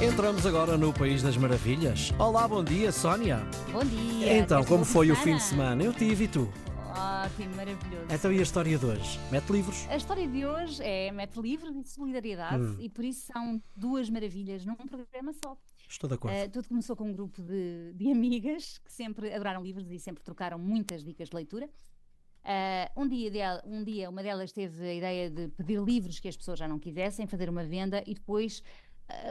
Entramos agora no País das Maravilhas. Olá, bom dia, Sónia. Bom dia. Então, como foi o fim semana? de semana? Eu tive e tu? Ótimo, maravilhoso. Então, e a história de hoje? Mete livros? A história de hoje é mete livros e solidariedade Hum. e por isso são duas maravilhas num programa só. Estou de acordo. Uh, tudo começou com um grupo de, de amigas que sempre adoraram livros e sempre trocaram muitas dicas de leitura. Uh, um, dia um dia uma delas teve a ideia de pedir livros que as pessoas já não quisessem, fazer uma venda e depois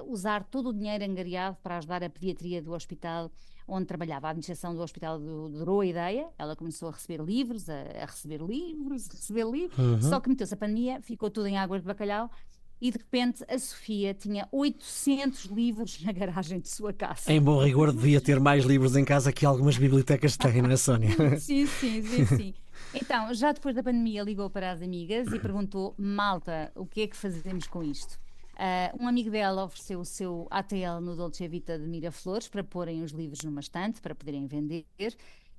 usar todo o dinheiro angariado para ajudar a pediatria do hospital onde trabalhava. A administração do hospital adorou a ideia, ela começou a receber livros, a, a receber livros, a receber livros, Uhum. só que meteu-se a pandemia, ficou tudo em águas de bacalhau e de repente a Sofia tinha 800 livros na garagem de sua casa. Em bom rigor, devia ter mais livros em casa que algumas bibliotecas têm, não é, Sónia? Sim, sim, sim, sim. Então, já depois da pandemia, ligou para as amigas e perguntou: Malta, o que é que fazemos com isto? Ah, um amigo dela ofereceu o seu ATL no Dolce Vita de Miraflores para porem os livros numa estante para poderem vender.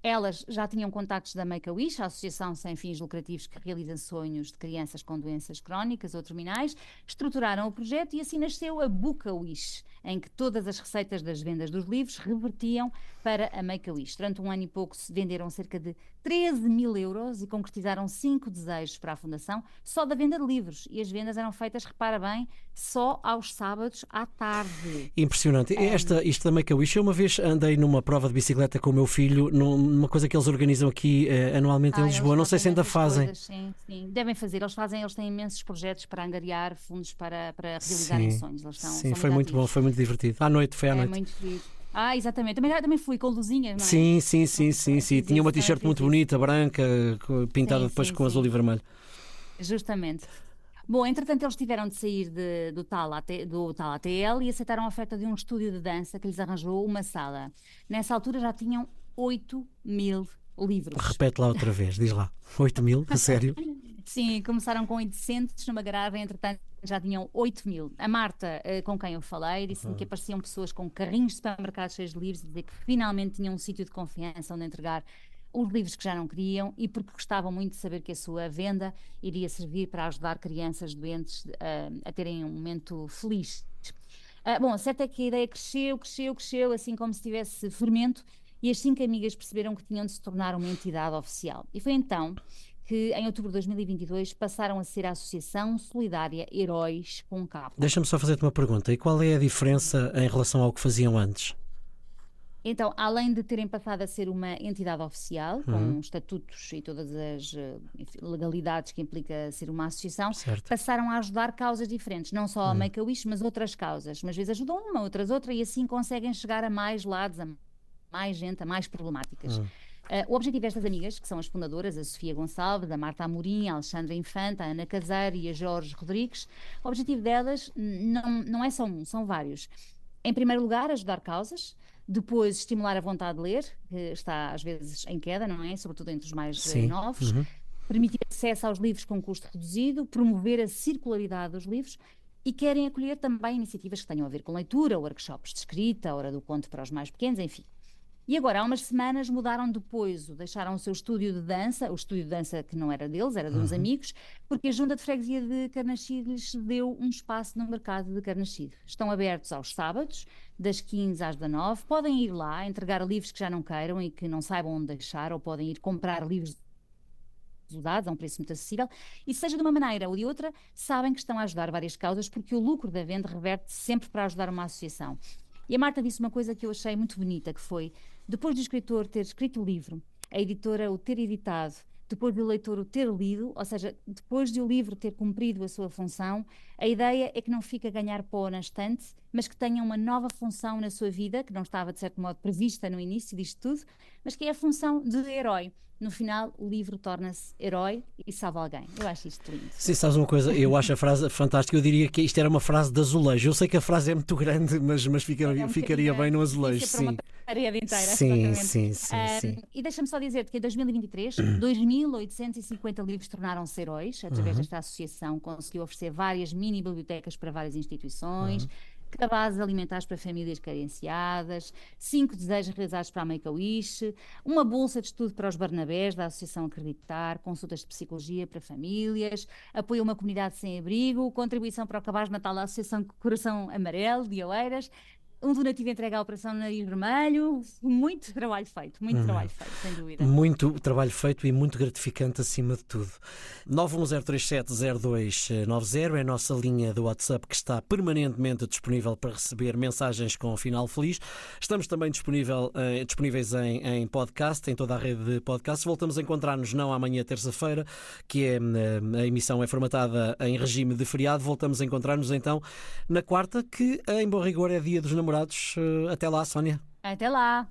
Elas já tinham contactos da Make-A-Wish, a associação sem fins lucrativos que realiza sonhos de crianças com doenças crónicas ou terminais, estruturaram o projeto e assim nasceu a Book-A-Wish, em que todas as receitas das vendas dos livros revertiam para a Make-A-Wish. Durante um ano e pouco se venderam cerca de 13 mil euros e concretizaram cinco desejos para a Fundação só da venda de livros. E as vendas eram feitas, repara bem, só aos sábados à tarde. Impressionante. Esta, isto da Make-A-Wish, eu uma vez andei numa prova de bicicleta com o meu filho, num- numa coisa que eles organizam aqui eh, anualmente em Ah, eles Lisboa. Não sei se ainda fazem. coisas, sim, sim. Devem fazer, eles fazem, eles têm imensos projetos para angariar fundos para, para realizarem Sim, sonhos. Eles estão, sim são foi muito bom, foi muito divertido. À noite, foi à É noite. muito feliz. Ah, exatamente. Também, também fui com luzinhas, não é? Sim, sim, sim, sim, sim. Tinha uma t-shirt muito bonita, branca, pintada Sim, depois sim, com azul e vermelho. Justamente. Bom, entretanto, eles tiveram de sair de- do, tal AT, do tal ATL e aceitaram a oferta de um estúdio de dança que lhes arranjou uma sala. Nessa altura já tinham 8 mil livros. Repete lá outra vez, diz lá. 8 mil? A sério? Sim, começaram com 800 numa garagem, entretanto já tinham 8 mil. A Marta, eh, com quem eu falei, disse-me que apareciam pessoas com carrinhos de supermercados cheios de livros e dizer que finalmente tinham um sítio de confiança onde entregar os livros que já não queriam e porque gostavam muito de saber que a sua venda iria servir para ajudar crianças doentes eh, a terem um momento feliz. Ah, bom, certo é que a ideia cresceu, cresceu, cresceu, assim como se tivesse fermento, e as cinco amigas perceberam que tinham de se tornar uma entidade oficial. E foi então que, em outubro de 2022, passaram a ser a Associação Solidária Heróis com Capa. Deixa-me só fazer-te uma pergunta. E qual é a diferença em relação ao que faziam antes? Então, além de terem passado a ser uma entidade oficial, Uhum. com estatutos e todas as eh, enfim, legalidades que implica ser uma associação, Certo. passaram a ajudar causas diferentes, não só a Make-A-Wish, mas outras causas. Umas vezes ajudam uma, outras outra, e assim conseguem chegar a mais lados, a mais gente, a mais problemáticas. Eh, o objetivo destas amigas, que são as fundadoras, a Sofia Gonçalves, a Marta Amorim, a Alexandra Infante, a Ana Caseiro e a Jorge Rodrigues, o objetivo delas não, não é só um, são vários. Em primeiro lugar, ajudar causas, depois estimular a vontade de ler, que está às vezes em queda, não é? Sobretudo entre os mais eh, Sim. novos. Uhum. Permitir acesso aos livros com custo reduzido, promover a circularidade dos livros e querem acolher também iniciativas que tenham a ver com leitura, workshops de escrita, hora do conto para os mais pequenos, enfim. E agora, há umas semanas, mudaram depois, deixaram o seu estúdio de dança, o estúdio de dança que não era deles, era de uns amigos, porque a Junta de Freguesia de Carnaxide lhes deu um espaço no mercado de Carnaxide. Estão abertos aos sábados, das 15 às 19. Podem ir lá, entregar livros que já não queiram e que não saibam onde deixar, ou podem ir comprar livros usados a um preço muito acessível, e seja de uma maneira ou de outra, sabem que estão a ajudar várias causas, porque o lucro da venda reverte sempre para ajudar uma associação. E a Marta disse uma coisa que eu achei muito bonita, que foi, depois do escritor ter escrito o livro, a editora o ter editado, depois do leitor o ter lido, ou seja, depois de o livro ter cumprido a sua função, a ideia é que não fique a ganhar pó na estante, mas que tenha uma nova função na sua vida, que não estava de certo modo prevista no início disto tudo, mas que é a função de herói. No final, o livro torna-se herói e salva alguém. Eu acho isto lindo. Sim, sabes uma coisa? Eu acho a frase fantástica. Eu diria que isto era uma frase de azulejo. Eu sei que a frase é muito grande, mas, mas fica- É um ficaria bem no azulejo, é para sim. inteira. Sim, sim, sim, Ahm, sim. E deixa-me só dizer-te que em 2023, 2.850 livros tornaram-se heróis, através Uhum. desta associação, conseguiu oferecer várias mini bibliotecas para várias instituições, cabazes alimentares para famílias carenciadas, cinco desejos realizados para a Make-A-Wish, uma bolsa de estudo para os Barnabés da Associação Acreditar, consultas de psicologia para famílias, apoio a uma comunidade sem abrigo, contribuição para o cabaz Natal da Associação Coração Amarelo de Oeiras, um donativo entregue à Operação Nariz Vermelho, muito trabalho feito, muito hum. trabalho feito, sem dúvida. Muito trabalho feito e muito gratificante acima de tudo. 910370290 é a nossa linha do WhatsApp que está permanentemente disponível para receber mensagens com final feliz. Estamos também disponível, eh, disponíveis em, em, podcast, em toda a rede de podcasts. Voltamos a encontrar-nos não amanhã, terça-feira, que é eh, a emissão é formatada em regime de feriado. Voltamos a encontrar-nos então na quarta, que em bom rigor é dia dos namorados namorados. Eh, até lá, Sónia. Até lá.